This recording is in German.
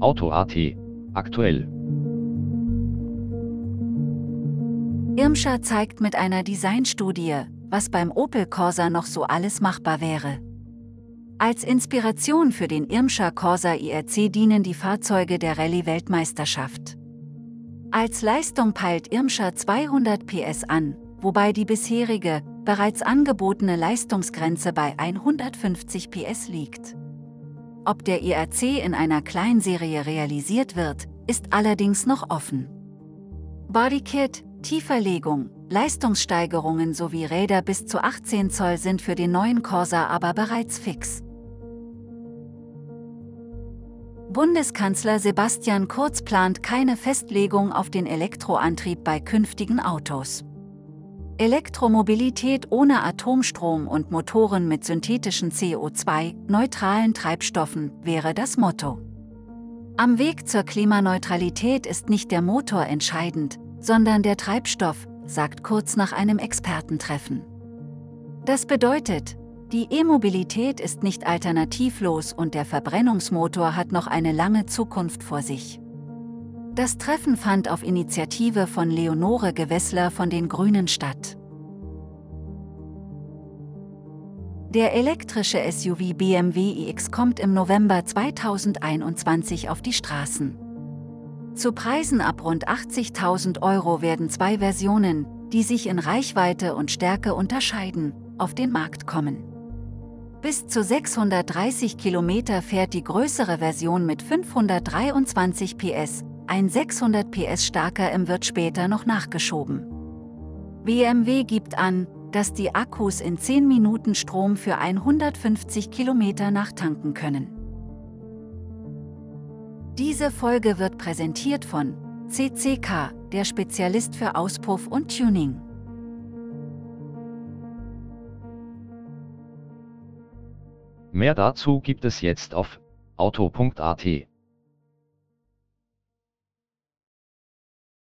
Auto.at aktuell. Irmscher zeigt mit einer Designstudie, was beim Opel Corsa noch so alles machbar wäre. Als Inspiration für den Irmscher Corsa IRC dienen die Fahrzeuge der Rallye-Weltmeisterschaft. Als Leistung peilt Irmscher 200 PS an, wobei die bisherige, bereits angebotene Leistungsgrenze bei 150 PS liegt. Ob der IRC in einer Kleinserie realisiert wird, ist allerdings noch offen. Bodykit, Tieferlegung, Leistungssteigerungen sowie Räder bis zu 18 Zoll sind für den neuen Corsa aber bereits fix. Bundeskanzler Sebastian Kurz plant keine Festlegung auf den Elektroantrieb bei künftigen Autos. Elektromobilität ohne Atomstrom und Motoren mit synthetischen CO2-neutralen Treibstoffen wäre das Motto. Am Weg zur Klimaneutralität ist nicht der Motor entscheidend, sondern der Treibstoff, sagt Kurz nach einem Expertentreffen. Das bedeutet, die E-Mobilität ist nicht alternativlos und der Verbrennungsmotor hat noch eine lange Zukunft vor sich. Das Treffen fand auf Initiative von Leonore Gewessler von den Grünen statt. Der elektrische SUV BMW iX kommt im November 2021 auf die Straßen. Zu Preisen ab rund 80.000 Euro werden zwei Versionen, die sich in Reichweite und Stärke unterscheiden, auf den Markt kommen. Bis zu 630 Kilometer fährt die größere Version mit 523 PS, ein 600 PS starker M wird später noch nachgeschoben. BMW gibt an, dass die Akkus in 10 Minuten Strom für 150 Kilometer nachtanken können. Diese Folge wird präsentiert von CCK, der Spezialist für Auspuff und Tuning. Mehr dazu gibt es jetzt auf auto.at.